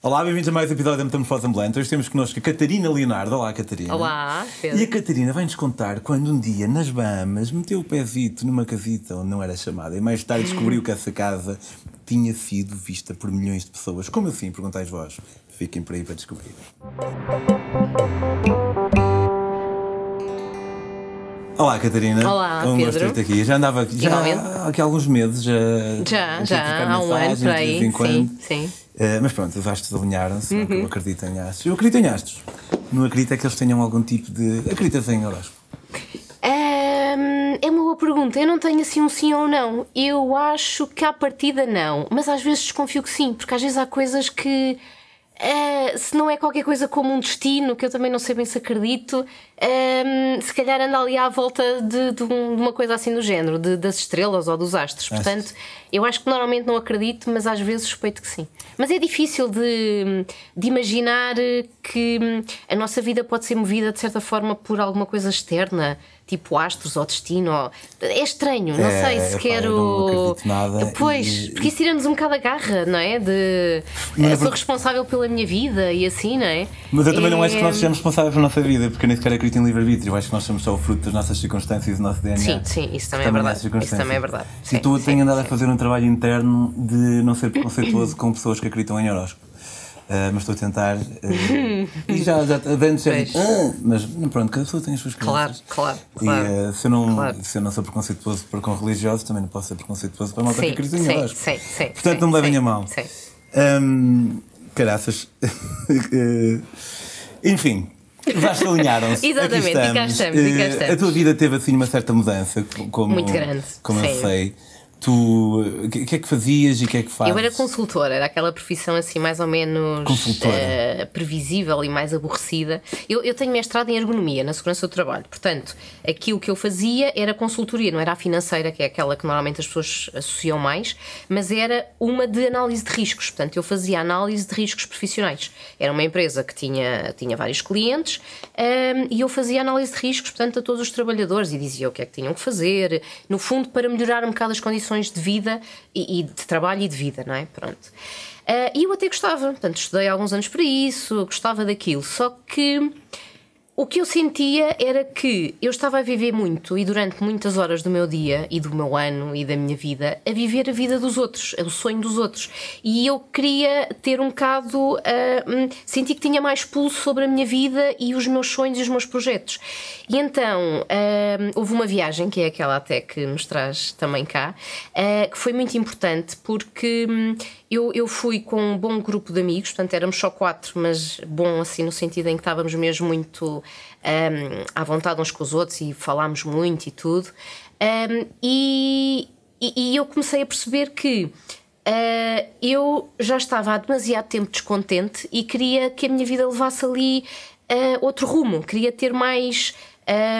Olá, bem-vindos a mais um episódio da Metamorfose Ambulante. Hoje temos connosco a Catarina Leonardo. Olá, Catarina. Olá, Pedro. E a Catarina vai-nos contar quando um dia, nas Bahamas, meteu o pezito numa casita onde não era chamada e mais tarde descobriu que essa casa tinha sido vista por milhões de pessoas. Como assim? Perguntais vós. Fiquem por aí para descobrir. Olá, Catarina. Olá, um Pedro. gosto de aqui. Já andava aqui, já há aqui alguns meses. Já, Já, já, há um ano por aí. em quando. Sim, sim. Eh, mas pronto, os astros alinharam-se, é? Uhum. eu acredito em astros. Eu acredito em astros. Não acredito é que eles tenham algum tipo de. Acreditas em horóscopo? É uma boa pergunta. Eu não tenho assim um sim ou não. Eu acho que à partida não, mas às vezes desconfio que sim, porque às vezes há coisas que. ah, se não é qualquer coisa como um destino, que eu também não sei bem se acredito, ahm, se calhar anda ali à volta de, de um- uma coisa assim do género, de- das estrelas ou dos astros. Portanto, eu acho que normalmente não acredito, mas às vezes suspeito que sim. Mas é difícil de, de imaginar que hum, a nossa vida pode ser movida de certa forma por alguma coisa externa, tipo astros ou destino. ou- É estranho, não É, sei se quero. não acredito nada Pois, e- porque isso tira-nos um bocado a garra, não é? De Mas eu é sou responsável pela minha vida e assim, não é? Mas eu também não É- acho que nós sejamos responsáveis pela nossa vida, porque eu nem sequer acredito em livre-arbítrio. Acho que nós somos só o fruto das nossas circunstâncias e do nosso DNA. Sim, sim, isso também que é verdade. Isso também é verdade. E Sim, tu sim, tens andado a sim. fazer um trabalho interno de não ser preconceituoso com pessoas que acreditam em horóscopo. Ah, mas estou a tentar. ah, e já, já antes já digo, ah, mas pronto, cada pessoa tem as suas Claro, crenças. claro, E claro. ah, se, eu não, Claro. se eu não sou preconceituoso para com religiosos, também não posso ser preconceituoso para malta que Sim, acredita em sim, sim, sim, Portanto, sim, não me levem a mal. sim. Hum, caraças. Eh, Enfim. Os astros alinharam-se. Exatamente, Aqui e cá estamos, e cá Eh, estamos. A tua vida teve assim uma certa mudança, como, Muito grande, como eu sim. sei. Tu, o que, que é que fazias e o que é que fazes? Eu era consultora, era aquela profissão assim mais ou menos eh, previsível e mais aborrecida. Eu, eu tenho mestrado em ergonomia na segurança do trabalho, portanto, aquilo que eu fazia era consultoria, não era a financeira, que é aquela que normalmente as pessoas associam mais, mas era uma de análise de riscos. Portanto, eu fazia análise de riscos profissionais. Era uma empresa que tinha, tinha vários clientes ehm, e eu fazia análise de riscos, portanto, a todos os trabalhadores e dizia o que é que tinham que fazer, no fundo, para melhorar um bocado as condições de vida e, e de trabalho e de vida, não é? Pronto. Ah, E eu até gostava, portanto, estudei alguns anos para isso, gostava daquilo, só que o que eu sentia era que eu estava a viver muito e durante muitas horas do meu dia e do meu ano e da minha vida a viver a vida dos outros, o sonho dos outros. E eu queria ter um bocado. hum, senti que tinha mais pulso sobre a minha vida e os meus sonhos e os meus projetos. E então ah, houve uma viagem, que é aquela até que nos traz também cá, ah, que foi muito importante porque hum, eu, eu fui com um bom grupo de amigos, portanto éramos só quatro, mas bom assim no sentido em que estávamos mesmo muito hum, à vontade uns com os outros e falámos muito e tudo. Hum, e, e, eu comecei a perceber que ah, eu já estava há demasiado tempo descontente e queria que a minha vida levasse ali ah, outro rumo, queria ter mais.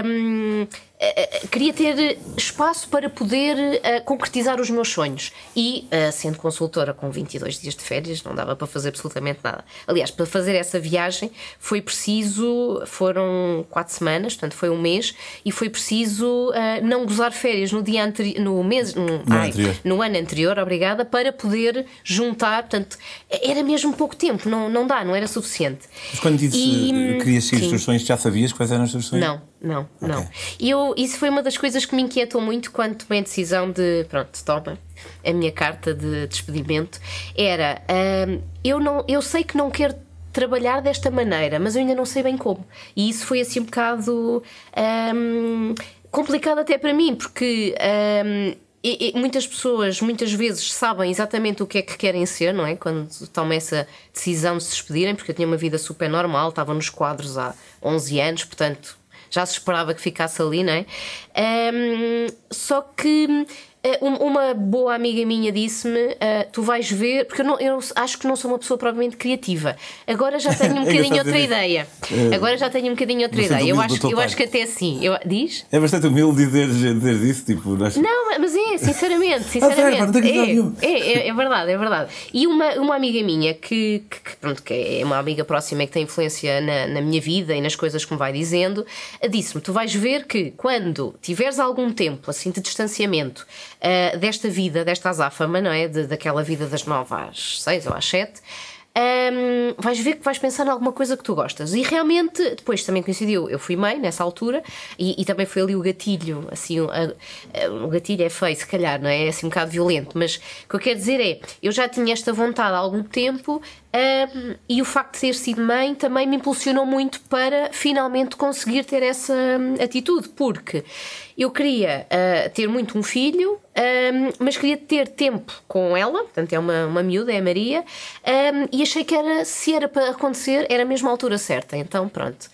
Hum, ah, ah, queria ter espaço para poder ah, concretizar os meus sonhos. E, ah, sendo consultora com 22 dias de férias, não dava para fazer absolutamente nada. Aliás, para fazer essa viagem foi preciso, foram quatro semanas, portanto foi um mês, e foi preciso ah, não gozar férias no dia anterior, no mês, no, ai, anterior. no ano anterior, obrigada, para poder juntar. Portanto, era mesmo pouco tempo, não, não dá, não era suficiente. Mas quando disse E, que querias seguir sonhos, já sabias quais eram os teus sonhos? Não, não, não. E eu, isso foi uma das coisas que me inquietou muito quando tomei a decisão de, pronto, toma a minha carta de despedimento. Era, hum, eu, não, eu sei que não quero trabalhar desta maneira, mas eu ainda não sei bem como. E isso foi assim um bocado hum, complicado até para mim, porque. hum, e- e muitas pessoas muitas vezes sabem exatamente o que é que querem ser, não é? Quando tomam essa decisão de se despedirem, porque eu tinha uma vida super normal, estava nos quadros há 11 anos, portanto já se esperava que ficasse ali, não é? Ahm, só que um- uma boa amiga minha disse-me: ah, Tu vais ver, porque eu, não- eu acho que não sou uma pessoa propriamente criativa. Agora já tenho um É bocadinho engraçado outra ideia. É. Agora já tenho um bocadinho outra ideia. Eu acho, eu acho que até assim. Eu, diz? É bastante humilde dizer, dizer isso, tipo, nós- Não, mas é, sinceramente, não sinceramente. é, é, é, é verdade, é verdade. E uma, uma amiga minha que, que, que, pronto, que é uma amiga próxima e que tem influência na, na minha vida e nas coisas que me vai dizendo, disse-me: Tu vais ver que quando tiveres algum tempo assim de distanciamento ah, desta vida, desta azáfama, não é? De, daquela vida das nove às seis ou às sete. um, vais ver que vais pensar em alguma coisa que tu gostas. E realmente, depois também coincidiu, eu fui mãe nessa altura e, e também foi ali o gatilho, assim, o gatilho é feio, se calhar, não é? É assim um bocado violento, mas o que eu quero dizer é, eu já tinha esta vontade há algum tempo um, e o facto de ter sido mãe também me impulsionou muito para finalmente conseguir ter essa hum, atitude, porque eu queria uh, ter muito um filho, um, mas queria ter tempo com ela, portanto é uma, uma miúda, é a Maria, um, e achei que era, se era para acontecer, era mesmo a altura certa, então pronto.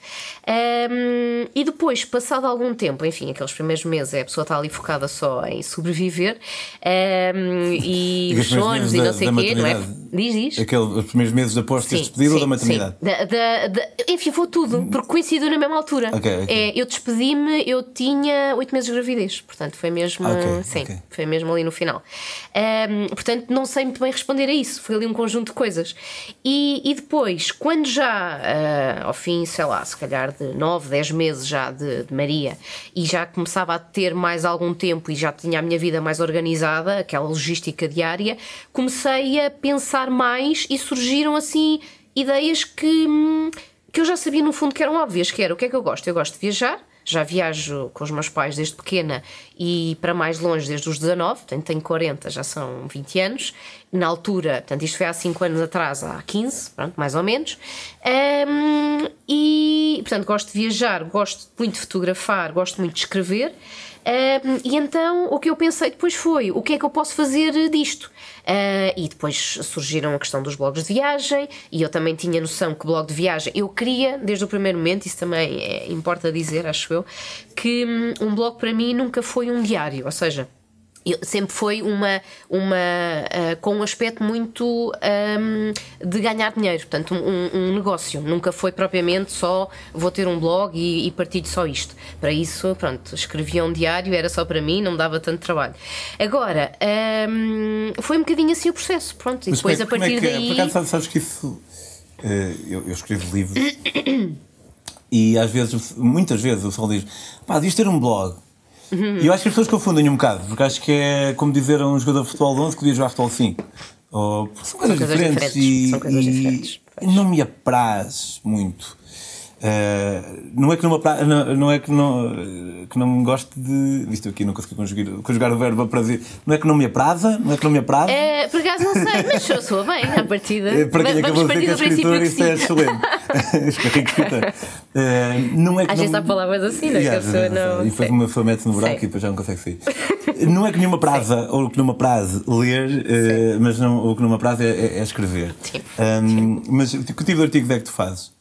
E depois, passado algum tempo, enfim, aqueles primeiros meses, a pessoa está ali focada só em sobreviver e, e os sonhos e não sei o quê, não é? Diz, diz. Aquele, os primeiros meses após teres despedido ou da maternidade? Da, da, da, enfim, foi tudo, porque coincidiu na mesma altura. Okay, okay. É, eu despedi-me, eu tinha oito meses de gravidez, portanto foi mesmo. Okay, sim, foi mesmo ali no final. Um, portanto, não sei muito bem responder a isso, foi ali um conjunto de coisas. E, e depois, quando já, uh, ao fim, sei lá, se calhar de nove, dez meses já de, de Maria, e já começava a ter mais algum tempo e já tinha a minha vida mais organizada, aquela logística diária, comecei a pensar mais e surgiram assim ideias que, hum, que eu já sabia no fundo que eram óbvias, que era o que é que eu gosto? Eu gosto de viajar, já viajo com os meus pais desde pequena e para mais longe desde os 19, portanto tenho 40, já são 20 anos. Na altura, portanto isto foi há 5 anos atrás, há 15, pronto, mais ou menos. Um, e, portanto, gosto de viajar, gosto muito de fotografar, gosto muito de escrever. Um, e então o que eu pensei depois foi: o que é que eu posso fazer disto? Uh, e depois surgiram a questão dos blogs de viagem, e eu também tinha noção que blog de viagem eu queria, desde o primeiro momento, isso também é, importa dizer, acho eu, que um, um blog para mim nunca foi um diário, ou seja, sempre foi uma, uma uh, com um aspecto muito um, de ganhar dinheiro, portanto, um, um, negócio. Nunca foi propriamente só vou ter um blog e, e partilho só isto. Para isso, pronto, escrevia um diário, era só para mim, não me dava tanto trabalho. Agora, um, foi um bocadinho assim o processo, pronto, e Mas depois é, a partir é que, daí. Por acaso, sabes que isso. Uh, eu, eu escrevo livros e às vezes, muitas vezes, o pessoal diz: pá, devias ter um blog. Uhum. E eu acho que as pessoas confundem um bocado, porque acho que é como dizer a um jogador de futebol de 11 que podia jogar futebol 5. Ou, são coisas, são coisas diferentes, diferentes, e, são coisas e diferentes, não me apraz muito. Uh, não é que não, não, não é que não, que não me gosto de. Visto aqui, não consegui conjugar, conjugar o verbo a prazer. Não é que não me apraza, não é que não me apraz. É, por acaso não sei, mas sou, sou bem à partida. É, para quem acabou de dizer que é escritor, isso é excelente. Escarrego escritor. Uh, não é que Às não... vezes há palavras assim, não é? Que a pessoa não. E depois uma pessoa mete-se no buraco Sei. e depois já não consegue sair. não é que nenhuma praza, ou que numa praze ler, uh, mas não, o que numa praze é, é, é escrever. Sim. Um, mas que tipo de artigos é que tu fazes?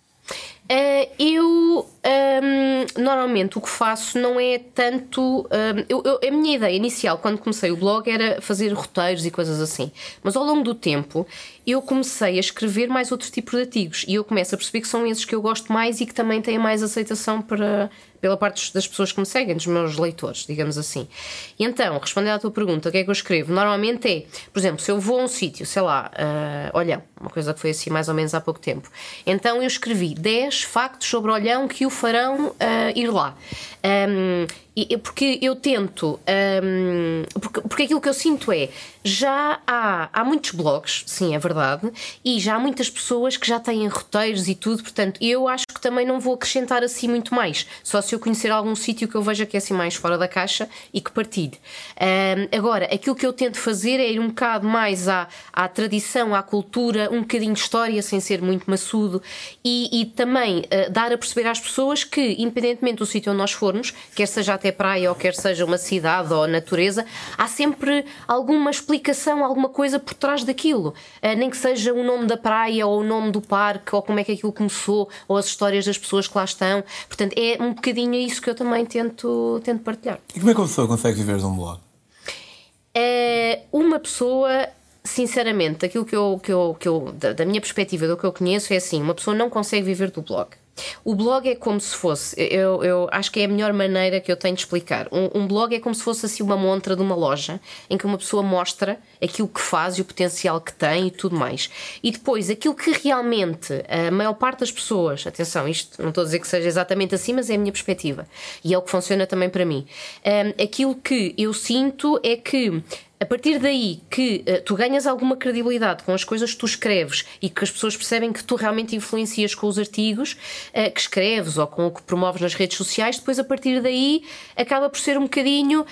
Uh, eu um, normalmente o que faço não é tanto. Um, eu, eu- a minha ideia inicial, quando comecei o blog, era fazer roteiros e coisas assim. Mas ao longo do tempo eu comecei a escrever mais outros tipos de artigos e eu começo a perceber que são esses que eu gosto mais e que também têm mais aceitação para, pela parte das pessoas que me seguem, dos meus leitores, digamos assim. E então, respondendo à tua pergunta, o que é que eu escrevo? Normalmente é, por exemplo, se eu vou a um sítio, sei lá, uh, Olhão, uma coisa que foi assim mais ou menos há pouco tempo, então eu escrevi 10 factos sobre Olhão que o farão uh, ir lá. Um, e- porque eu tento. um, porque, porque aquilo que eu sinto é. Já há, há muitos blogs, sim, é verdade, e já há muitas pessoas que já têm roteiros e tudo, portanto, eu acho que também não vou acrescentar assim muito mais. Só se eu conhecer algum sítio que eu veja que é assim mais fora da caixa e que partilhe. Um, agora, aquilo que eu tento fazer é ir um bocado mais à, à tradição, à cultura, um bocadinho de história, sem ser muito maçudo, e, e também uh, dar a perceber às pessoas que, independentemente do sítio onde nós formos, quer seja até praia ou quer seja uma cidade ou natureza, há sempre alguma explicação, alguma coisa por trás daquilo. Uh, nem que seja o nome da praia ou o nome do parque ou como é que aquilo começou ou as histórias das pessoas que lá estão. Portanto, é um bocadinho isso que eu também tento, tento partilhar. E como é que uma pessoa consegue viver de um blog? É uma pessoa, sinceramente, daquilo que eu, que eu, que eu da, da minha perspectiva, do que eu conheço, é assim: uma pessoa não consegue viver do blog. O blog é como se fosse, eu, eu acho que é a melhor maneira que eu tenho de explicar. Um, um blog é como se fosse assim uma montra de uma loja em que uma pessoa mostra aquilo que faz e o potencial que tem e tudo mais. E depois, aquilo que realmente a maior parte das pessoas, atenção, isto não estou a dizer que seja exatamente assim, mas é a minha perspectiva e é o que funciona também para mim. Um, aquilo que eu sinto é que a partir daí que uh, tu ganhas alguma credibilidade com as coisas que tu escreves e que as pessoas percebem que tu realmente influencias com os artigos uh, que escreves ou com o que promoves nas redes sociais, depois a partir daí acaba por ser um bocadinho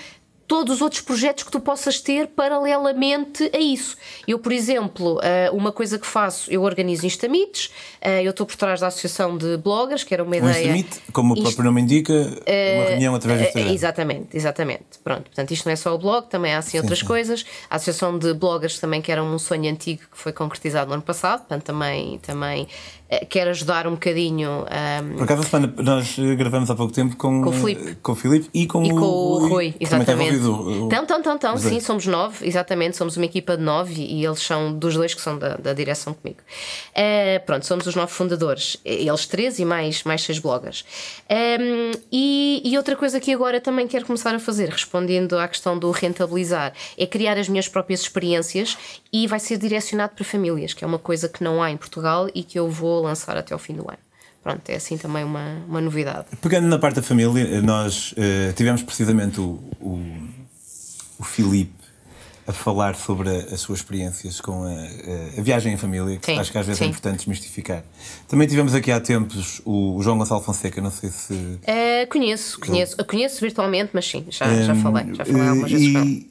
todos os outros projetos que tu possas ter paralelamente a isso. Eu, por exemplo, eh, uma coisa que faço, eu organizo Instamites, eh, eu estou por trás da Associação de Bloggers, que era uma ideia. Um Instamit, como o próprio nome indica, uma reunião através do Instagram. Exatamente, exatamente. Pronto, portanto, isto não é só o blog, também há assim outras sim. coisas. A Associação de Bloggers também, que era um sonho antigo que foi concretizado no ano passado, portanto, também, também eh, quer ajudar um bocadinho. Um, ehm, Por acaso, semana, nós gravamos há pouco tempo com, com o Filipe, com o Filipe e com, e com o, o Rui. Exatamente. Então, então, então, então sim, somos nove, exatamente, somos uma equipa de nove e eles são dos dois que são da, da direção comigo. Uh, pronto, somos os nove fundadores, eles três e mais, mais seis bloggers. Um, ehm, e, e outra coisa que agora também quero começar a fazer, respondendo à questão do rentabilizar, é criar as minhas próprias experiências e vai ser direcionado para famílias, que é uma coisa que não há em Portugal e que eu vou lançar até ao fim do ano. Pronto, é assim também uma, uma novidade. Pegando na parte da família, nós uh, tivemos precisamente o, o, o Filipe a falar sobre a, as suas experiências com a, a viagem em família, que sim, acho que às vezes é sim. é importante desmistificar. Também tivemos aqui há tempos o, o João Gonçalo Fonseca, não sei se. Uh, conheço, conheço. Eu... Conheço virtualmente, mas sim, já, um, já falei, já falei algumas vezes. E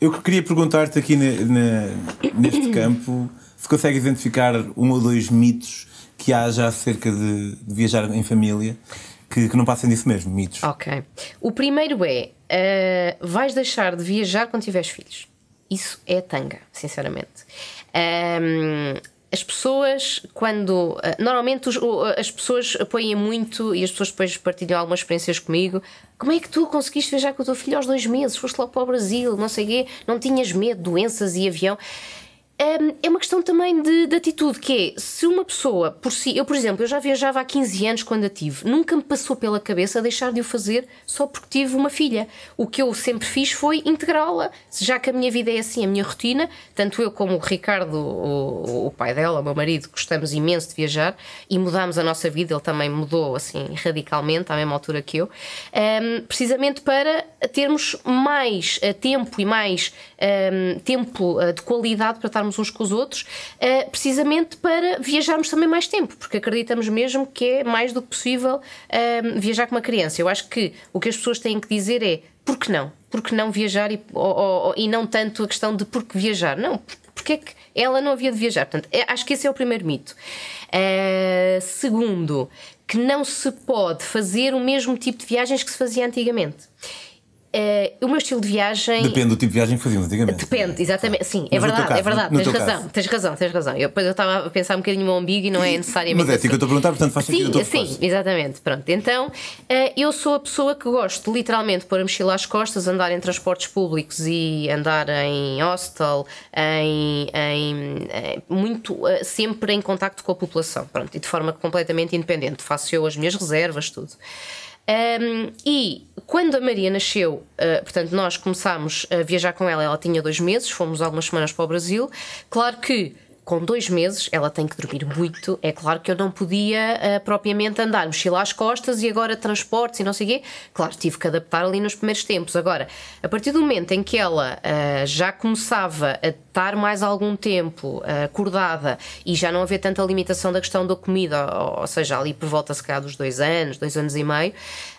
eu queria perguntar-te aqui na, na, neste campo se consegue identificar um ou dois mitos que há já acerca de, de viajar em família que, que, não passem disso mesmo, mitos. Ok. O primeiro é: uh, vais deixar de viajar quando tiveres filhos. Isso é tanga, sinceramente. Um, as pessoas, quando. Ah, normalmente os, as pessoas apoiam muito e as pessoas depois partilham algumas experiências comigo. Como é que tu conseguiste viajar com o teu filho aos dois meses? Foste lá para o Brasil, não sei o quê, não tinhas medo, doenças e avião é uma questão também de, de, atitude, que é se uma pessoa por si, eu por exemplo, eu já viajava há 15 anos quando a tive, nunca me passou pela cabeça deixar de o fazer só porque tive uma filha. O que eu sempre fiz foi integrá-la, já que a minha vida é assim, a minha rotina, tanto eu como o Ricardo, o, o pai dela, o meu marido, gostamos imenso de viajar e mudámos a nossa vida, ele também mudou assim radicalmente à mesma altura que eu, um, precisamente para termos mais uh, tempo e mais um, tempo uh, de qualidade para estar estarmos uns com os outros, uh, precisamente para viajarmos também mais tempo, porque acreditamos mesmo que é mais do que possível uh, viajar com uma criança. Eu acho que o que as pessoas têm que dizer é por que não? Por que não viajar e, ou, ou, e não tanto a questão de por que viajar? Não, porque é que ela não havia de viajar? Portanto, é, acho que esse é o primeiro mito. Uh, segundo, que não se pode fazer o mesmo tipo de viagens que se fazia antigamente. Uh, o meu estilo de viagem. Depende do tipo de viagem que fazíamos antigamente. Depende, exatamente. Sim, é verdade, caso, é verdade. No, no tens razão, caso. tens razão, tens razão. Eu, depois eu estava a pensar um bocadinho no umbigo e não é necessariamente. Mas é assim que eu estou a perguntar, portanto faz sentido. Sim, sim, exatamente. Pronto. Então, uh, eu sou a pessoa que gosto literalmente de pôr a mochila às costas, andar em transportes públicos e andar em hostel, em, em, em muito, uh, sempre em contacto com a população. Pronto, e de forma completamente independente. Faço eu as minhas reservas, tudo. Um, e quando a Maria nasceu, uh, portanto, nós começámos a viajar com ela, ela tinha dois meses, fomos algumas semanas para o Brasil. Claro que com dois meses, ela tem que dormir muito. É claro que eu não podia uh, propriamente andar, mochila às costas e agora transportes e não sei o quê. Claro, tive que adaptar ali nos primeiros tempos. Agora, a partir do momento em que ela uh, já começava a estar mais algum tempo uh, acordada e já não havia tanta limitação da questão da comida, ou, ou seja, ali por volta se calhar dos dois anos, dois anos e meio,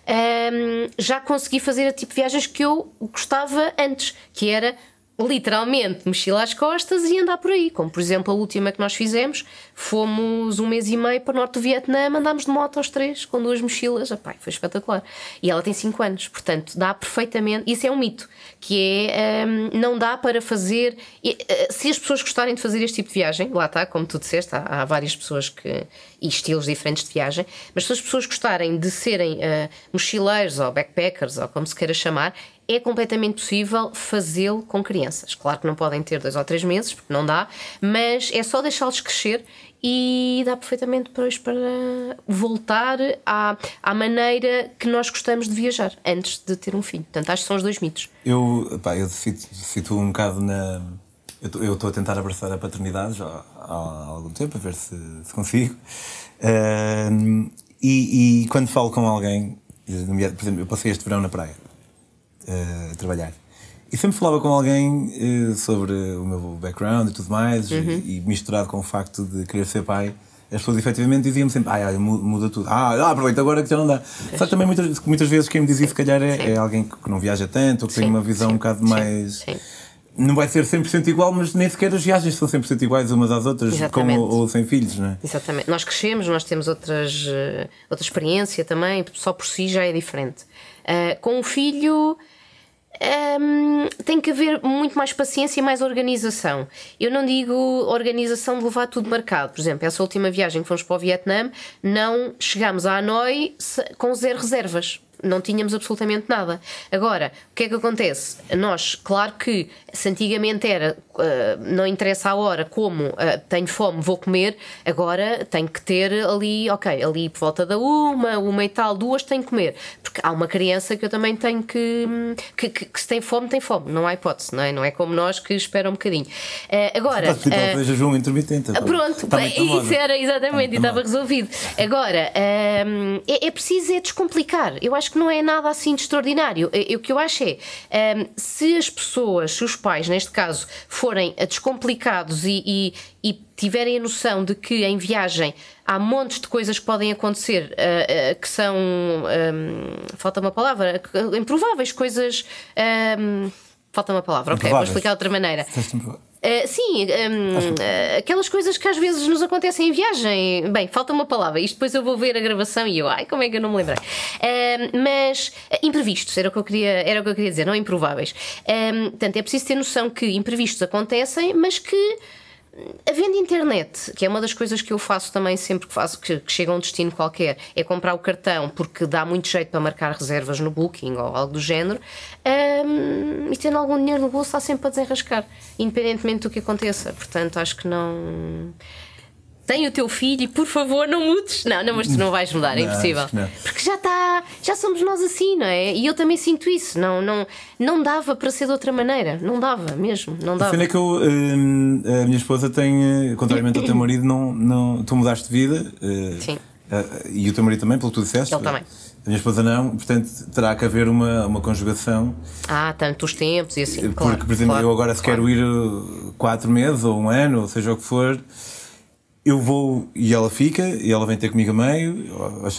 um, ehm, já consegui fazer a tipo de viagens que eu gostava antes, que era literalmente mochila às costas e andar por aí. Como por exemplo a última que nós fizemos, fomos um mês e meio para o norte do Vietnã, andámos de moto aos três com duas mochilas. Epá, foi espetacular. E ela tem 5 anos, portanto dá perfeitamente. Isso é um mito, que é um, não dá para fazer. Eh, se as pessoas gostarem de fazer este tipo de viagem, lá está, como tu disseste, há, há várias pessoas que. e estilos diferentes de viagem, mas se as pessoas gostarem de serem uh, mochileiros ou backpackers ou como se queira chamar, é completamente possível fazê-lo com crianças. Claro que não podem ter dois ou três meses, porque não dá, mas é só deixá-los crescer e dá perfeitamente depois para voltar à, à maneira que nós gostamos de viajar antes de ter um filho. Portanto, acho que são os dois mitos. Eu, pá, eu situo um bocado na. Eu estou a tentar abraçar a paternidade já há, há algum tempo, a ver se, se consigo. Uh, e, e, quando falo com alguém, por exemplo, eu passei este verão na praia uh, a trabalhar. E sempre falava com alguém uh, sobre o meu background e tudo mais, uhum. e, e, misturado com o facto de querer ser pai, as pessoas efetivamente diziam-me sempre: ah, muda tudo, ah, aproveita agora que já não dá. Só que também muitas, muitas vezes quem me dizia, se calhar, é, é, alguém que não viaja tanto, ou que Sim. tem uma visão Sim. um bocado mais. Sim não vai ser 100% igual, mas nem sequer as viagens são 100% iguais umas às outras, Exatamente. com ou sem filhos, não é? Exatamente. Nós crescemos, nós temos outras, uh, outra experiência também, só por si já é diferente. Uh, com o filho. Um, tem que haver muito mais paciência e mais organização. Eu não digo organização de levar tudo marcado. Por exemplo, essa última viagem que fomos para o Vietnã, não chegámos a Hanoi com zero reservas não tínhamos absolutamente nada. Agora, o que é que acontece? Nós, claro que se antigamente era uh, não interessa a hora como uh, tenho fome, vou comer, agora tenho que ter ali, ok, ali por volta da uma, uma e tal, duas tenho que comer. Porque há uma criança que eu também tenho que. que, que, que se tem fome, tem fome. Não há hipótese, não é? Não é como nós que esperam um bocadinho. Uh, agora. Uh, jejum intermitente. Pronto, isso era exatamente, e estava resolvido. Agora, é, é preciso é descomplicar. Eu acho que não é nada assim de extraordinário. O que eu acho é, se as pessoas, se os pais, neste caso, forem descomplicados e, e, e tiverem a noção de que em viagem há montes de coisas que podem acontecer uh, uh, que são. Um, falta uma palavra. Improváveis, coisas. Um, falta uma palavra, ok, vou explicar de outra maneira. Uh, sim, um, uh, aquelas coisas que às vezes nos acontecem em viagem. Bem, falta uma palavra. Isto depois eu vou ver a gravação e eu, ai, como é que eu não me lembrei? Uh, mas imprevistos, era o, que eu queria, era o que eu queria dizer, não improváveis. portanto, é preciso ter noção que imprevistos acontecem, mas que Havendo internet, que é uma das coisas que eu faço também sempre que faço que, que chega a um destino qualquer, é comprar o cartão porque dá muito jeito para marcar reservas no Booking ou algo do género, um, e tendo algum dinheiro no bolso está sempre a desenrascar, independentemente do que aconteça. Portanto, acho que não tem o teu filho e por favor não mudes. Não, não, mas tu não vais mudar, é impossível. Porque já está, já somos nós assim, não é? E eu também sinto isso. Não, não, não dava para ser de outra maneira. Não dava mesmo. Não dava. é que eu, hum, a minha esposa tem, contrariamente ao teu marido, não, não, tu mudaste de vida. Uh, Sim. Uh, e o teu marido também, pelo que tu disseste. Ele também. A minha esposa não, portanto terá que haver uma, uma conjugação. Ah, tanto os tempos e assim. Porque, claro, por exemplo, claro, eu agora se claro. quero ir quatro meses ou um ano, ou seja o que for eu vou e ela fica, e ela vem ter comigo a meio,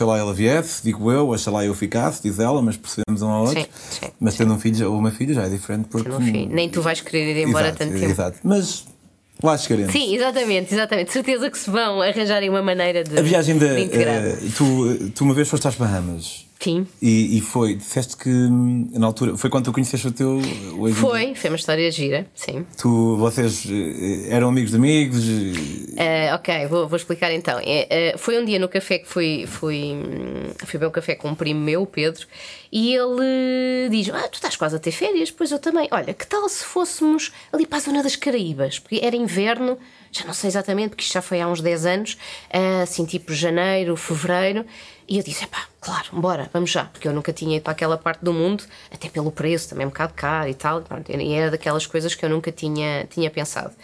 lá ela viesse, digo eu, lá eu ficasse, diz ela, mas percebemos um ao outro. Sim, sim, mas tendo sim. um filho ou uma filha já é diferente porque. Um Nem tu vais querer ir embora exato, tanto tempo. Exato, mas lá chegaremos. Sim, exatamente, exatamente. Certeza que se vão arranjarem uma maneira de. A viagem de uh, tu, tu uma vez foste às Bahamas. Sim. E, e, foi, disseste que hum, na altura, foi quando tu conheceste o teu. O foi, foi uma história gira, sim. Tu, vocês eh, eram amigos de amigos? Uh, ok, vou, vou explicar então. Uh, foi um dia no café que fui, fui, hum, fui beber um café com um primo meu, o Pedro, e ele diz: Ah, tu estás quase a ter férias? Pois eu também. Olha, que tal se fôssemos ali para a zona das Caraíbas? Porque era inverno já não sei exatamente, porque isto já foi há uns 10 anos, assim tipo janeiro, fevereiro, e eu disse: pá, claro, bora, vamos já, porque eu nunca tinha ido para aquela parte do mundo, até pelo preço, também um bocado caro e tal, e era daquelas coisas que eu nunca tinha, tinha pensado.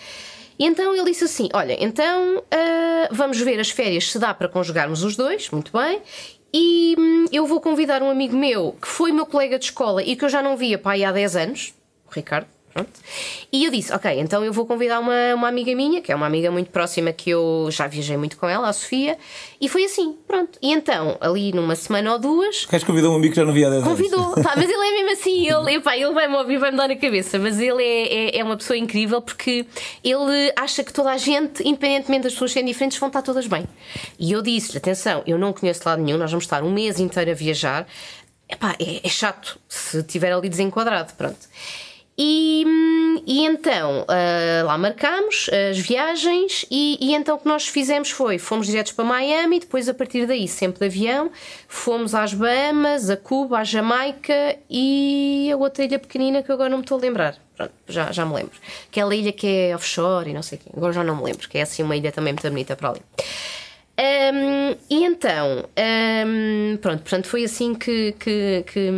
E então ele disse assim: Olha, então uh, vamos ver as férias se dá para conjugarmos os dois, muito bem. E hum, eu vou convidar um amigo meu que foi meu colega de escola e que eu já não via aí há 10 anos, o Ricardo, Pronto. E eu disse: Ok, então eu vou convidar uma, uma amiga minha, que é uma amiga muito próxima que eu já viajei muito com ela, a Sofia, e foi assim, pronto. E então, ali numa semana ou duas. Queres convidar um amigo que já não via há 10 anos? Convidou, pá, mas ele é mesmo assim, ele, epá, ele vai-me ouvir, vai-me dar na cabeça, mas ele é, é, é, uma pessoa incrível porque ele acha que toda a gente, independentemente das pessoas serem diferentes, vão estar todas bem. E eu disse-lhe: Atenção, eu não conheço lado nenhum, nós vamos estar um mês inteiro a viajar. Epá, é, é chato se estiver ali desenquadrado, pronto. E, e então uh, lá marcámos as viagens, e, e, então o que nós fizemos foi: fomos diretos para Miami, depois a partir daí, sempre de avião, fomos às Bahamas, a Cuba, à Jamaica e a outra ilha pequenina que agora não me estou a lembrar. Pronto, já, já me lembro. Aquela ilha que é offshore e não sei o quê, agora já não me lembro, que é assim uma ilha também muito bonita para ali. Um, e então, um, pronto, portanto, foi assim que, que, que,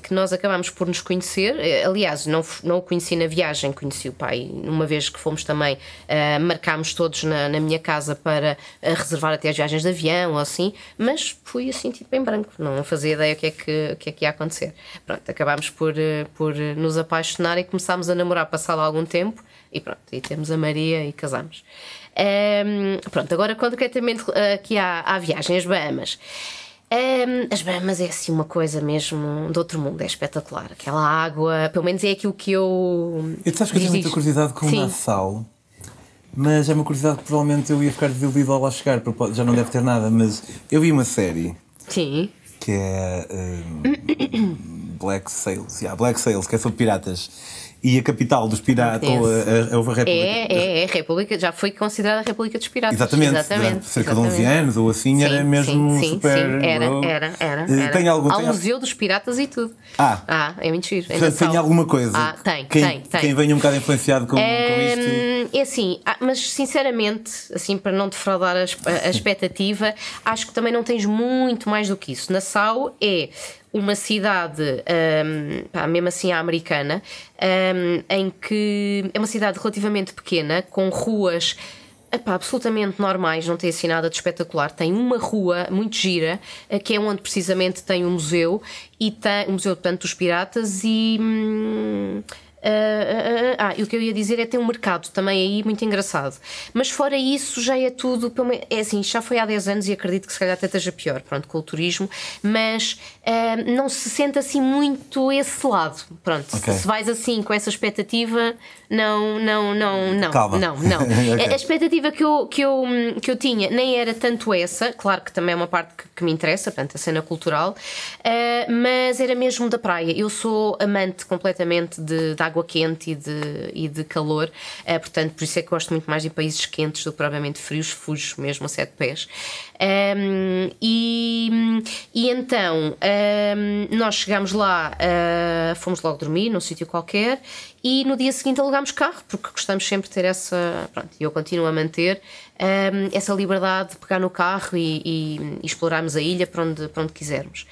que, nós acabámos por nos conhecer. Eh, aliás, não, não o conheci na viagem, conheci o pai. Uma vez que fomos também, uh, marcámos todos na, na, minha casa para uh, reservar até as viagens de avião ou assim, mas fui assim, tipo em branco, não fazia ideia o que é que, o que, é que ia acontecer. Pronto, acabámos por, uh, por nos apaixonar e começámos a namorar passado algum tempo e pronto, e temos a Maria e casamos. Um, pronto, agora concretamente aqui à, à viagem, as Bahamas. Um, as Bahamas é assim uma coisa mesmo do outro mundo, é espetacular. Aquela água, pelo menos é aquilo que eu. Eu sabes que eu tenho muita curiosidade com Sim. Nassau, mas é uma curiosidade que provavelmente eu ia ficar desiludido ao lá chegar, porque já não deve ter nada. Mas eu vi uma série. Sim. Que é. Um, Black Sails, yeah, Black Sails, que é sobre piratas e a capital dos piratas, ou a, a, a, República. É, é, é, a República, já foi considerada a República dos Piratas. Exatamente, exatamente cerca exatamente. de 11 anos ou assim, sim, era mesmo sim, super. Sim, era, era, era. Eh, era. Tem algum, Há um museu dos piratas e tudo. Ah, ah é mentira. É tem alguma coisa. Ah, tem, quem, tem, tem. Quem vem um bocado influenciado com, é, com isto. É assim, ah, mas sinceramente, assim, para não defraudar a, a expectativa, acho que também não tens muito mais do que isso. Nassau é uma cidade, um, pá, mesmo assim a americana, um, em que é uma cidade relativamente pequena, com ruas. Epá, absolutamente normais, não tem assim nada de espetacular. Tem uma rua muito gira, eh, que é onde precisamente tem um museu, e tem o um Museu portanto, dos Piratas, e. Hum, ah, e o que eu ia dizer é ter um mercado também aí muito engraçado. Mas fora isso, já é tudo. É assim, já foi há 10 anos e acredito que se calhar até esteja pior, pronto, com o turismo, mas uh, não se sente assim muito esse lado. Pronto, okay. se vais assim com essa expectativa, não, não, não, não. Calma. Não, não. okay. A expectativa que eu, que, eu, que eu tinha nem era tanto essa, claro que também é uma parte que, que me interessa, portanto, a cena cultural, uh, mas era mesmo da praia. Eu sou amante completamente de, de água água quente e de, e de calor, uh, portanto, por isso é que gosto muito mais de países quentes do que provavelmente frios, fujo mesmo a sete pés. Um, e, e então um, nós chegámos lá, uh, fomos logo dormir num sítio qualquer e no dia seguinte alugámos carro, porque gostamos sempre de ter essa. Pronto, eu continuo a manter um, essa liberdade de pegar no carro e, e, e explorarmos a ilha para onde, para onde quisermos.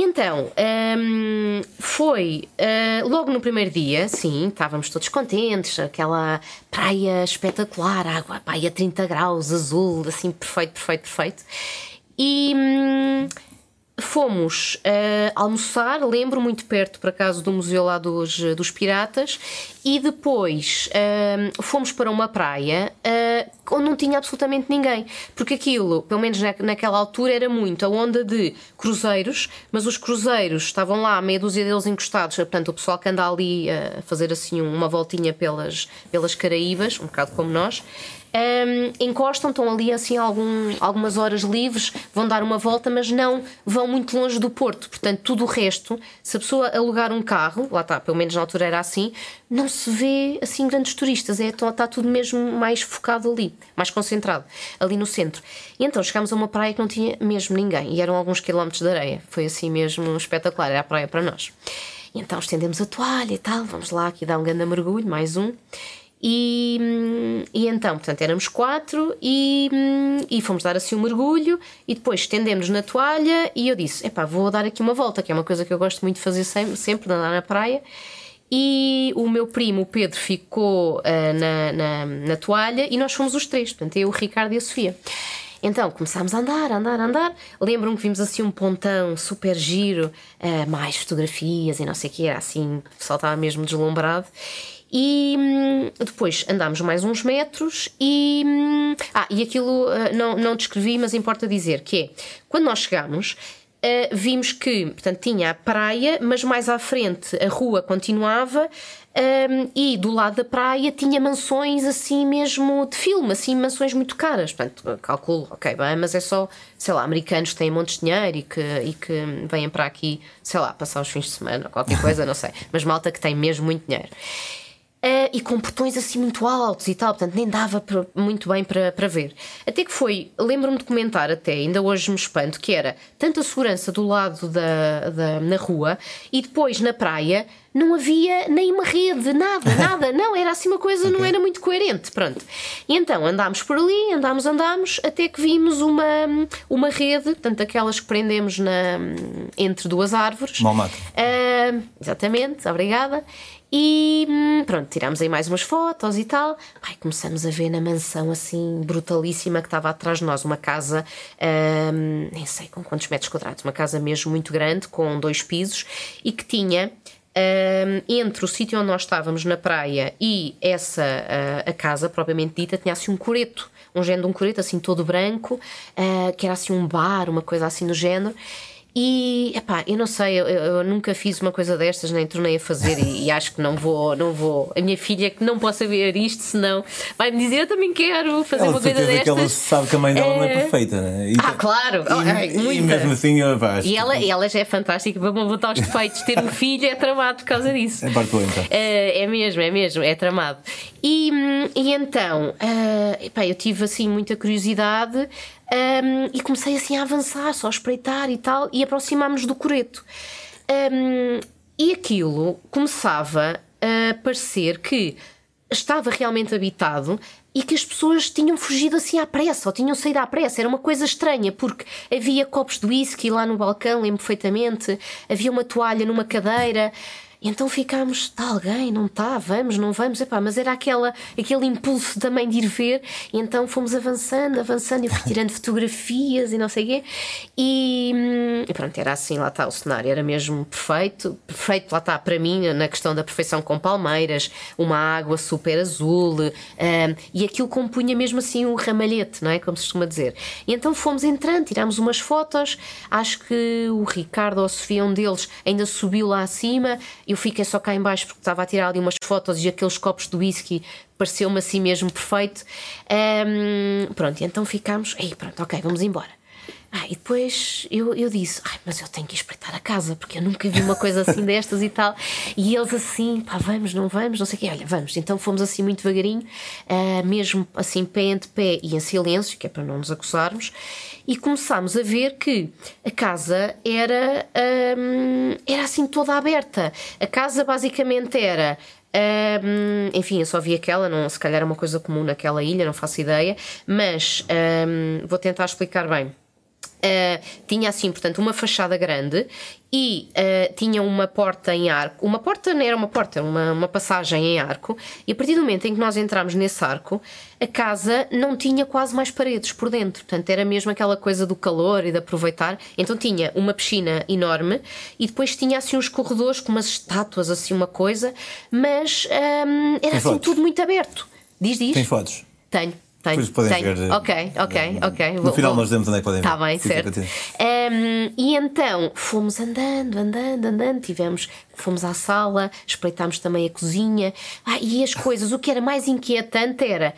Então, um, foi uh, logo no primeiro dia, sim, estávamos todos contentes, aquela praia espetacular, água, praia 30 graus, azul, assim, perfeito, perfeito, perfeito. E. Um, fomos uh, almoçar, lembro, muito perto, por acaso, do museu lá dos, dos Piratas, e depois uh, fomos para uma praia uh, onde não tinha absolutamente ninguém, porque aquilo, pelo menos na, naquela altura, era muito a onda de cruzeiros, mas os cruzeiros estavam lá, meia dúzia deles encostados, portanto, o pessoal que anda ali a fazer assim uma voltinha pelas, pelas Caraíbas, um bocado como nós um, encostam, estão ali assim algum, algumas horas livres, vão dar uma volta, mas não vão muito longe do porto. Portanto, tudo o resto, se a pessoa alugar um carro, lá está, pelo menos na altura era assim, não se vê assim grandes turistas, é, está tudo mesmo mais focado ali, mais concentrado, ali no centro. E então chegámos a uma praia que não tinha mesmo ninguém, e eram alguns quilómetros de areia, foi assim mesmo espetacular, era a praia para nós. E então estendemos a toalha e tal, vamos lá aqui dar um grande mergulho, mais um. E, e então, portanto, éramos quatro e, e fomos dar assim um mergulho e depois estendemos na toalha e eu disse: Epá, vou dar aqui uma volta, que é uma coisa que eu gosto muito de fazer sempre, sempre andar na praia. E o meu primo, o Pedro, ficou uh, na, na, na, toalha e nós fomos os três, portanto, eu, o Ricardo e a Sofia. Então começámos a andar, andar, andar. Lembro-me que vimos assim um pontão super giro, uh, mais fotografias e não sei o que, era assim, o pessoal estava mesmo deslumbrado. E hum, depois andámos mais uns metros e. Hum, ah, e aquilo uh, não, não descrevi, mas importa dizer que é quando nós chegámos. Uh, vimos que, portanto, tinha a praia, mas mais à frente a rua continuava um, e do lado da praia tinha mansões assim mesmo de filme, assim mansões muito caras. Portanto, calculo, ok, bem, mas é só, sei lá, americanos que têm montes de dinheiro e que, e que vêm para aqui, sei lá, passar os fins de semana, qualquer coisa, não sei. Mas malta que tem mesmo muito dinheiro. Uh, e com portões assim muito altos e tal, portanto nem dava pra, muito bem para, para ver. Até que foi, lembro-me de comentar até, ainda hoje me espanto, que era tanta segurança do lado da, da na rua e depois na praia não havia nem uma rede, nada, nada, não, era assim uma coisa, okay. não era muito coerente, pronto. E então andámos por ali, andámos, andámos, até que vimos uma, uma rede, portanto aquelas que prendemos na, entre duas árvores. Uh, exatamente, obrigada. E hum, pronto, tirámos aí mais umas fotos e tal. Ai, começamos a ver na mansão assim brutalíssima que estava atrás de nós, uma casa, hum, nem sei com quantos metros quadrados, uma casa mesmo muito grande, com dois pisos e que tinha. Um, entre o sítio onde nós estávamos na praia e essa uh, a casa propriamente dita tinha assim um coreto, um género de um coreto assim todo branco, uh, que era assim um bar, uma coisa assim do género. E, epá, eu não sei, eu, eu, nunca fiz uma coisa destas, nem tornei a fazer e, e, acho que não vou, não vou. A minha filha que não possa ver isto, senão vai me dizer eu também quero fazer ela uma coisa destas. que ela sabe que a mãe dela é... não é perfeita, né? E, ah, claro! E, e mesmo assim eu acho. E ela, ela já é fantástica, vamos botar os defeitos. Ter um filho é tramado por causa disso. É barculenta. É, é mesmo, é mesmo, é tramado. E, e então, uh, epá, eu tive assim muita curiosidade um, e comecei assim a avançar, só a espreitar e tal, e aproximámos do coreto. Um, e aquilo começava a parecer que estava realmente habitado e que as pessoas tinham fugido assim à pressa ou tinham saído à pressa. Era uma coisa estranha porque havia copos de whisky lá no balcão, lembro perfeitamente, havia uma toalha numa cadeira. Então ficámos, está alguém, não está, vamos, não vamos, epá, mas era aquela, aquele impulso também de ir ver, e então fomos avançando, avançando, e tirando fotografias e não sei o quê, e, hum, e, pronto, era assim, lá está o cenário, era mesmo perfeito, perfeito, lá está, para mim, na questão da perfeição com palmeiras, uma água super azul, um, e aquilo compunha mesmo assim um ramalhete, não é? Como se costuma dizer. E então fomos entrando, tirámos umas fotos, acho que o Ricardo ou a Sofia, um deles, ainda subiu lá acima eu fiquei só cá embaixo porque estava a tirar ali umas fotos e aqueles copos de whisky pareceu-me assim mesmo perfeito. Um, pronto, então ficámos. Aí, pronto, ok, vamos embora. Ah, e depois eu, eu disse: Ai, mas eu tenho que espreitar a casa, porque eu nunca vi uma coisa assim destas e tal. E eles assim: pá, vamos, não vamos, não sei o quê. Olha, vamos. Então fomos assim muito devagarinho, uh, mesmo assim pé ante pé e em silêncio, que é para não nos acusarmos. E começámos a ver que a casa era, um, era assim toda aberta. A casa basicamente era um, enfim, eu só vi aquela, não, se calhar é uma coisa comum naquela ilha, não faço ideia, mas um, vou tentar explicar bem. Uh, tinha assim, portanto, uma fachada grande e uh, tinha uma porta em arco. Uma porta não era uma porta, uma, uma passagem em arco. E a partir do momento em que nós entramos nesse arco, a casa não tinha quase mais paredes por dentro. Portanto, era mesmo aquela coisa do calor e de aproveitar. Então tinha uma piscina enorme e depois tinha assim uns corredores com umas estátuas, assim, uma coisa, mas um, ehm, era Tem assim fotos? tudo muito aberto. Diz, diz. Tem fotos? Tenho. Tenho, podem tenho. Ver, ok, ok, ok. No final nós demos onde é que podem ver. Está bem, certo. Um, e então fomos andando, andando, andando, tivemos, fomos à sala, espreitámos também a cozinha. Ah, e as coisas, o que era mais inquietante era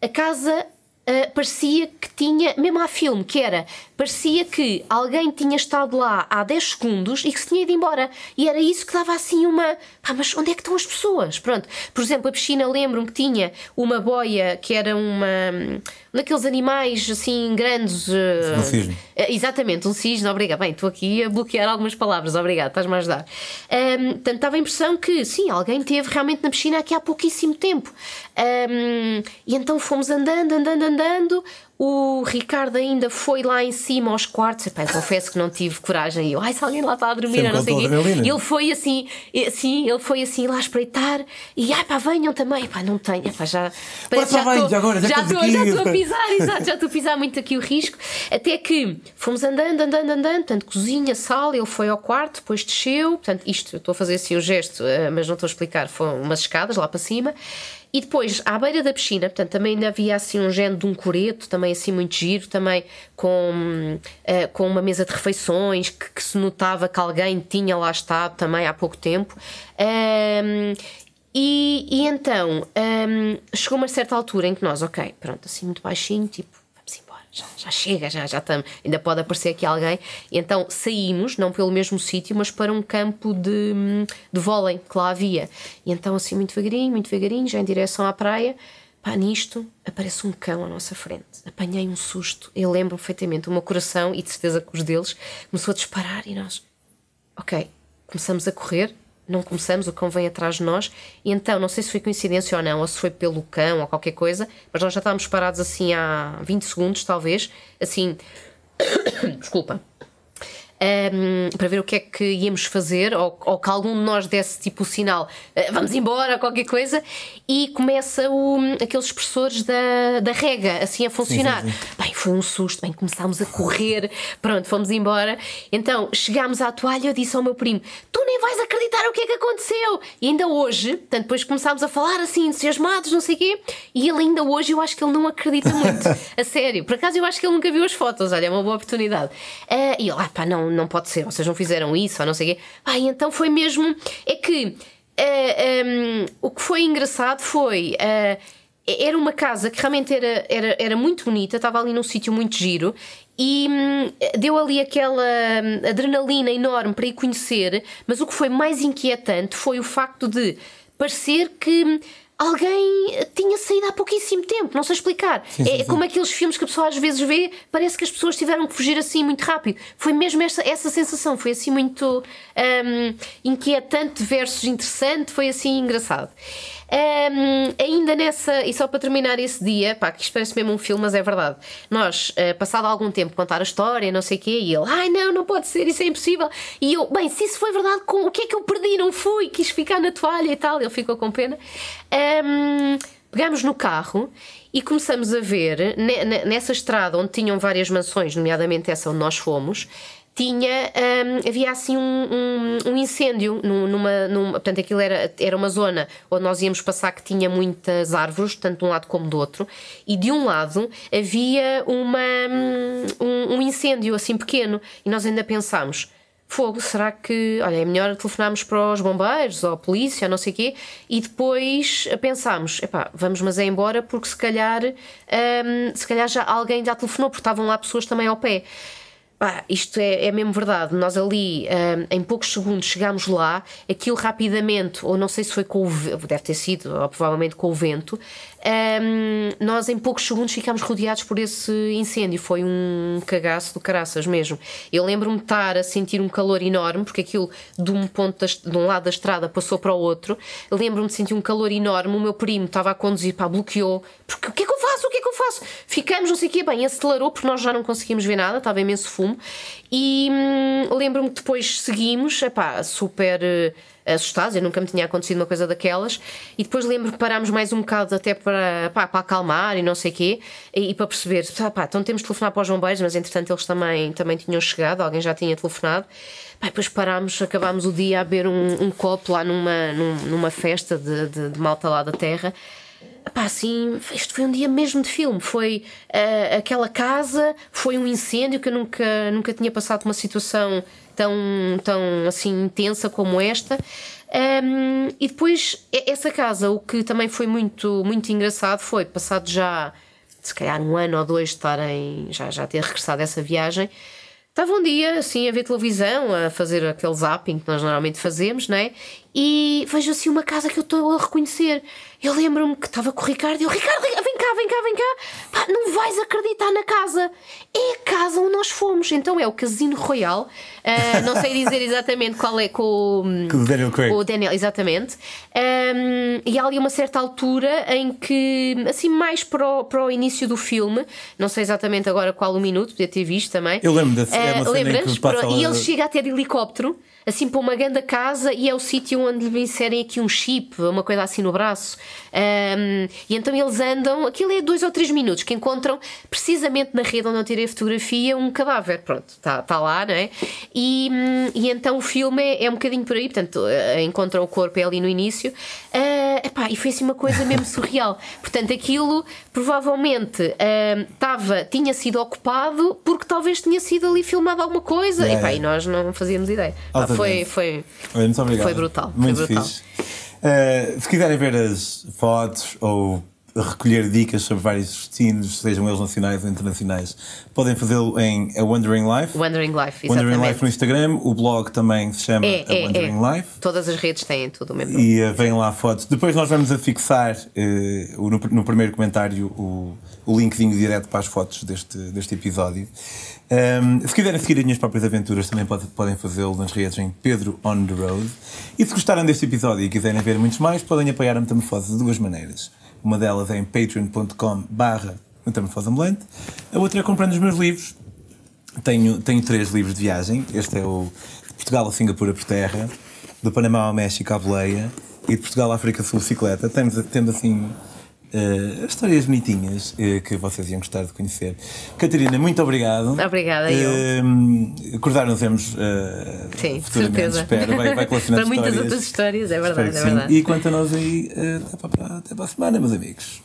a casa Uh, parecia que tinha, mesmo há filme, que era, parecia que alguém tinha estado lá há 10 segundos e que se tinha ido embora. E era isso que dava assim uma. Ah, mas onde é que estão as pessoas? Pronto. Por exemplo, a piscina, lembro-me que tinha uma boia que era uma. Um daqueles animais assim grandes. Uh, um cisne. Uh, exatamente, um cisne, obrigado. Bem, estou aqui a bloquear algumas palavras, obrigado, estás-me a ajudar. Um, portanto, dava a impressão que, sim, alguém teve realmente na piscina aqui há pouquíssimo tempo. Um, e então fomos andando, andando, andando. O Ricardo ainda foi lá em cima aos quartos. Epá, confesso que não tive coragem. Eu, ai, se alguém lá está a dormir, não sei o quê. Ele foi assim, assim, ele foi assim lá espreitar e ai pá, venham também. Epá, não tenho, epá, já. Parece, já estou agora, já, já estou, já estou a pisar, exato, já estou a pisar muito aqui o risco. Até que fomos andando, andando, andando, portanto, cozinha, sala, ele foi ao quarto, depois desceu. Portanto, isto, eu estou a fazer assim o gesto, eh, mas não estou a explicar, foram umas escadas lá para cima. E depois, à beira da piscina, portanto, também ainda havia assim um género de um coreto, também assim muito giro, também com, uh, com uma mesa de refeições, que, que, se notava que alguém tinha lá estado também há pouco tempo. Um, e, e, então, um, chegou uma certa altura em que nós, ok, pronto, assim muito baixinho, tipo. Já, já chega, já, já estamos, ainda pode aparecer aqui alguém. E então saímos, não pelo mesmo sítio, mas para um campo de, de vôlei que lá havia. E então, assim, muito devagarinho, muito devagarinho, já em direção à praia. Pá, nisto aparece um cão à nossa frente. Apanhei um susto. Eu lembro perfeitamente. O meu coração, e de certeza que os deles, começou a disparar e nós. Ok, começamos a correr não começamos, o cão vem atrás de nós, e então, não sei se foi coincidência ou não, ou se foi pelo cão ou qualquer coisa, mas nós já estávamos parados assim há 20 segundos, talvez, assim. Desculpa um, para ver o que é que íamos fazer, ou, ou que algum de nós desse tipo o sinal, uh, vamos embora, qualquer coisa, e começa o, aqueles expressores da, da rega assim a funcionar. Sim, sim, sim. Bem, foi um susto, bem, começámos a correr, pronto, fomos embora. Então chegámos à toalha, eu disse ao meu primo: Tu nem vais acreditar o que é que aconteceu. E ainda hoje, portanto, depois começámos a falar assim, entusiasmados, não sei o quê, e ele ainda hoje eu acho que ele não acredita muito, a sério. Por acaso eu acho que ele nunca viu as fotos, olha, é uma boa oportunidade. Uh, e eu, ah, pá, não, não pode ser, vocês não fizeram isso, ou não sei o quê. Ah, então foi mesmo. É que uh, eh, um, ehm, o que foi engraçado foi. Uh, era uma casa que realmente era, era, era muito bonita, estava ali num sítio muito giro e hum, deu ali aquela hum, adrenalina enorme para ir conhecer, mas o que foi mais inquietante foi o facto de parecer que hum, alguém tinha saído há pouquíssimo tempo, não sei explicar. Sim, sim, é sim. como aqueles filmes que a pessoa às vezes vê, parece que as pessoas tiveram que fugir assim muito rápido. Foi mesmo essa, essa sensação, foi assim muito um, inquietante versus interessante, foi assim engraçado. Um, ainda nessa, e só para terminar esse dia, pá, que isto parece mesmo um filme, mas é verdade. Nós, uh, passado algum tempo, contar a história, não sei o quê, e ele, ai não, não pode ser, isso é impossível. E eu, bem, se isso foi verdade, com, o que é que eu perdi? Não fui, quis ficar na toalha e tal. Ele ficou com pena. Um, no carro e começamos a ver nessa estrada onde tinham várias mansões, nomeadamente essa onde nós fomos, tinha um, havia assim um, um, um incêndio numa, numa, portanto aquilo era, era uma zona onde nós íamos passar que tinha muitas árvores tanto de um lado como do outro e de um lado havia uma um, um incêndio assim pequeno e nós ainda pensámos fogo, será que, olha, é melhor telefonarmos para os bombeiros ou a polícia, ou não sei o quê, e depois pensámos, epá, vamos mas é embora porque se calhar, um, se calhar já alguém já telefonou, porque estavam lá pessoas também ao pé. Pá, isto é, é mesmo verdade. Nós ali, um, em poucos segundos, chegámos lá, aquilo rapidamente, ou não sei se foi com o vento, deve ter sido, ou provavelmente com o vento, um, nós em poucos segundos ficámos rodeados por esse incêndio. Foi um cagaço do caraças mesmo. Eu lembro-me de estar a sentir um calor enorme, porque aquilo de um ponto de, um lado da estrada passou para o outro. Lembro-me de sentir um calor enorme. O meu primo estava a conduzir, pá, bloqueou. Porque o que é que faço? O que é que eu faço? Ficamos, não sei o quê, bem, acelerou, porque nós já não conseguimos ver nada, estava imenso fumo. E hum, lembro-me que depois seguimos, epá, super uh, assustados, eu nunca me tinha acontecido uma coisa daquelas. E depois lembro que parámos mais um bocado até para, pá, para acalmar e não sei o quê, e, e para perceber, pá, então temos de telefonar para os bombeiros, mas entretanto eles também, também tinham chegado, alguém já tinha telefonado. Pá, depois parámos, acabámos o dia a beber um, um copo lá numa, numa festa de, de, de malta lá da terra. Pá, assim, isto foi um dia mesmo de filme. Foi uh, aquela casa, foi um incêndio que eu nunca, nunca tinha passado uma situação tão, tão assim intensa como esta. Um, e depois, essa casa, o que também foi muito, muito engraçado foi, passado já, se calhar um ano ou dois de estarem, já, já ter regressado essa viagem, estava um dia assim a ver televisão, a fazer aquele zapping que nós normalmente fazemos, não é? E vejo assim uma casa que eu estou a reconhecer. Eu lembro-me que estava com o Ricardo e eu, Ricardo, vem cá, vem cá, vem cá. Pá, não vais acreditar na casa. É nós fomos. Então é o Casino Royal. Uh, não sei dizer exatamente qual é com, com o Daniel Craig. o Daniel, exatamente. Um, e há ali uma certa altura em que, assim, mais para o, para o início do filme, não sei exatamente agora qual o minuto, podia ter visto também. Eu lembro desse. Uh, é lembras? E ele chega até de helicóptero assim para uma grande casa e é o sítio onde lhe inserem aqui um chip, uma coisa assim no braço. Um, e então eles andam, aquilo é dois ou três minutos, que encontram precisamente na rede onde eu tirei a fotografia um cadáver. Pronto, está tá lá, não é? E, e então o filme é, é um bocadinho por aí, portanto, uh, encontram o corpo é ali no início. Uh, epá, e foi assim uma coisa mesmo surreal. Portanto, aquilo provavelmente uh, tinha sido ocupado porque talvez tinha sido ali filmado alguma coisa. Yeah, epá, yeah. E nós não fazíamos ideia. Foi, foi, foi brutal. Muito foi brutal. fixe. Uh, se quiserem ver as fotos ou recolher dicas sobre vários destinos, sejam eles nacionais ou internacionais, podem fazê-lo em A Wandering Life. Wandering Life, exatamente. Wandering Life no Instagram, o blog também se chama É, A é, Wandering é. Life. Todas as redes têm tudo o mesmo. E uh, vêm lá fotos. Depois nós vamos a fixar uh, o- no, no primeiro comentário o, o linkzinho direto para as fotos deste, deste episódio. Um, se quiserem seguir as minhas próprias aventuras, também pode- podem fazê-lo nas redes em Pedro on the Road. E se gostaram deste episódio e quiserem ver muitos mais, podem apoiar a Metamorfose de duas maneiras. Uma delas é em patreon.com barra Metamorfose. A outra é comprando os meus livros. Tenho, tenho três livros de viagem. Este é o de Portugal a Singapura por terra, do Panamá ao México à boleia e de Portugal à África Sul bicicleta. Temos, temos assim eh, histórias bonitinhas eh, que vocês iam gostar de conhecer. Catarina, muito obrigado. Obrigada, eu. Eh, Acordar nos vemos eh, Sim, certeza. espero. Vai, vai colecionando Para muitas histórias. outras histórias, é verdade, é verdade. E quanto a nós aí, até para, até para a semana, meus amigos.